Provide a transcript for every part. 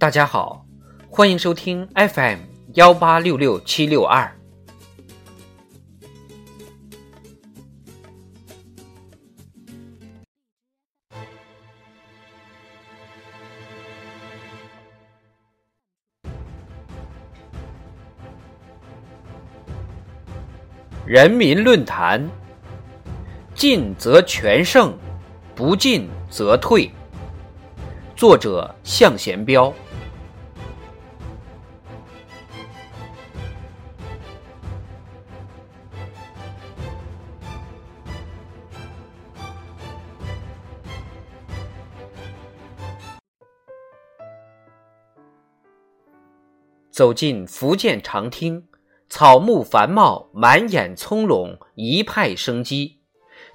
大家好，欢迎收听 FM 幺八六六七六二。人民论坛：进则全胜，不进则退。作者：向贤彪。走进福建长汀。草木繁茂，满眼葱茏，一派生机。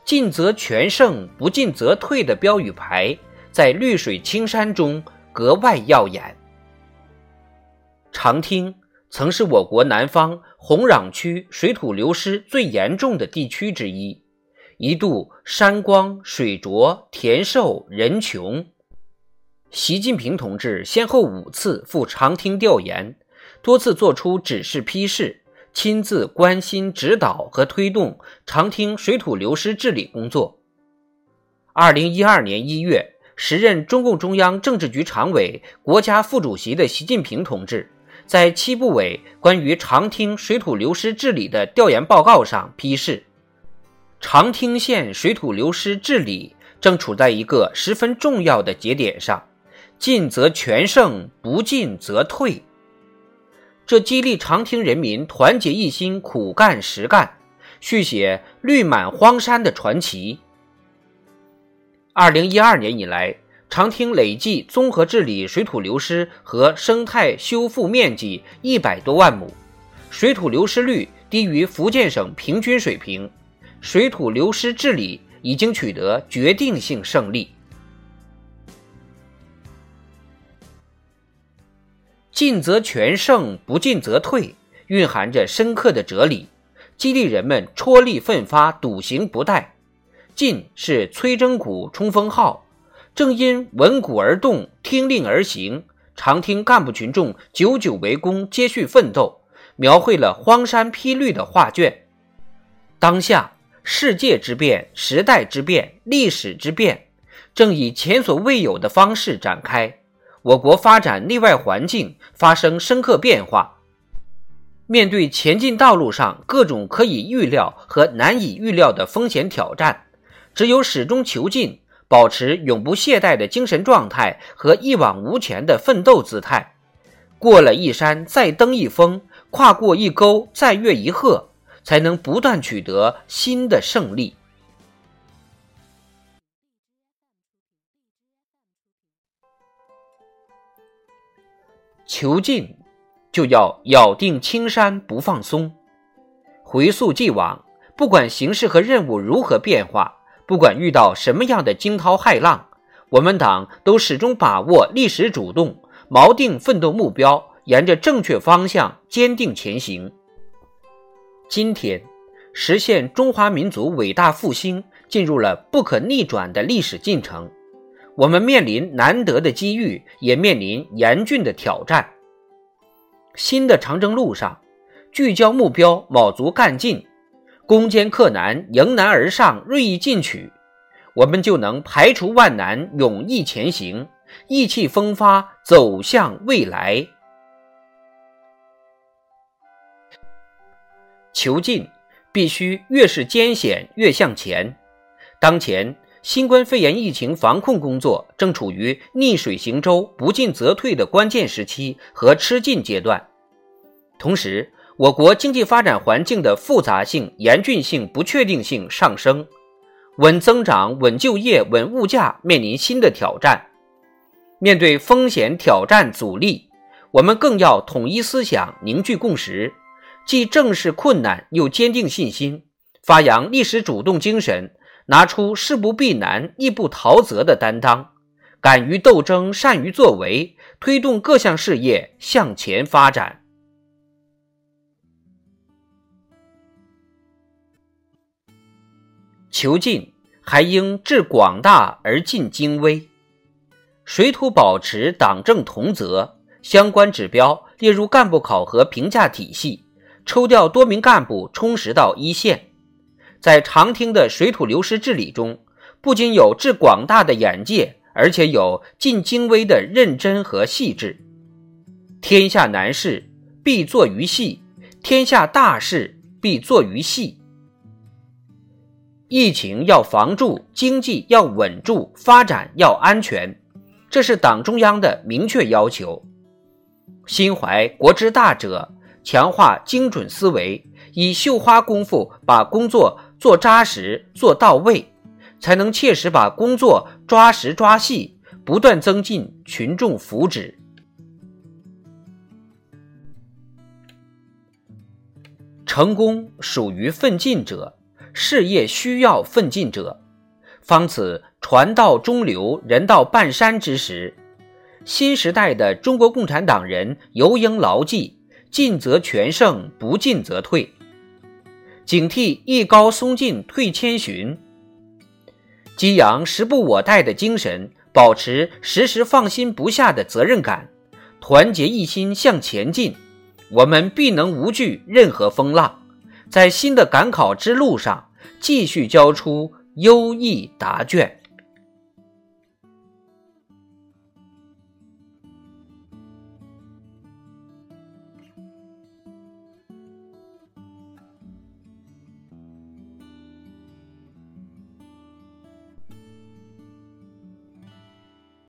进则全胜，不进则退的标语牌，在绿水青山中格外耀眼。长汀曾是我国南方红壤区水土流失最严重的地区之一，一度山光水浊，田瘦人穷。习近平同志先后五次赴长汀调研，多次作出指示批示。亲自关心、指导和推动长汀水土流失治理工作。二零一二年一月，时任中共中央政治局常委、国家副主席的习近平同志，在七部委关于长汀水土流失治理的调研报告上批示：长汀县水土流失治理正处在一个十分重要的节点上，进则全胜，不进则退。这激励长汀人民团结一心、苦干实干，续写绿满荒山的传奇。二零一二年以来，长汀累计综合治理水土流失和生态修复面积一百多万亩，水土流失率低于福建省平均水平，水土流失治理已经取得决定性胜利。进则全胜，不进则退，蕴含着深刻的哲理，激励人们踔厉奋发、笃行不怠。进是催征鼓、冲锋号，正因闻鼓而动、听令而行，常听干部群众久久为功、接续奋斗，描绘了荒山披绿的画卷。当下世界之变、时代之变、历史之变，正以前所未有的方式展开。我国发展内外环境发生深刻变化，面对前进道路上各种可以预料和难以预料的风险挑战，只有始终求进，保持永不懈怠的精神状态和一往无前的奋斗姿态，过了一山再登一峰，跨过一沟再越一壑，才能不断取得新的胜利。求进，就要咬定青山不放松。回溯既往，不管形势和任务如何变化，不管遇到什么样的惊涛骇浪，我们党都始终把握历史主动，锚定奋斗目标，沿着正确方向坚定前行。今天，实现中华民族伟大复兴进入了不可逆转的历史进程。我们面临难得的机遇，也面临严峻的挑战。新的长征路上，聚焦目标，卯足干劲，攻坚克难，迎难而上，锐意进取，我们就能排除万难，勇毅前行，意气风发，走向未来。求进，必须越是艰险越向前。当前。新冠肺炎疫情防控工作正处于逆水行舟、不进则退的关键时期和吃劲阶段，同时，我国经济发展环境的复杂性、严峻性、不确定性上升，稳增长、稳就业、稳物价面临新的挑战。面对风险、挑战、阻力，我们更要统一思想、凝聚共识，既正视困难，又坚定信心，发扬历史主动精神。拿出事不避难、义不逃责的担当，敢于斗争、善于作为，推动各项事业向前发展。求进还应致广大而尽精微。水土保持党政同责，相关指标列入干部考核评价体系，抽调多名干部充实到一线。在常听的水土流失治理中，不仅有致广大的眼界，而且有尽精微的认真和细致。天下难事必作于细，天下大事必作于细。疫情要防住，经济要稳住，发展要安全，这是党中央的明确要求。心怀国之大者，强化精准思维，以绣花功夫把工作做扎实、做到位，才能切实把工作抓实抓细，不断增进群众福祉。成功属于奋进者。事业需要奋进者，方此船到中流，人到半山之时。新时代的中国共产党人尤应牢记：进则全胜，不进则退。警惕一高松进退千寻，激扬时不我待的精神，保持时时放心不下的责任感，团结一心向前进，我们必能无惧任何风浪。在新的赶考之路上，继续交出优异答卷。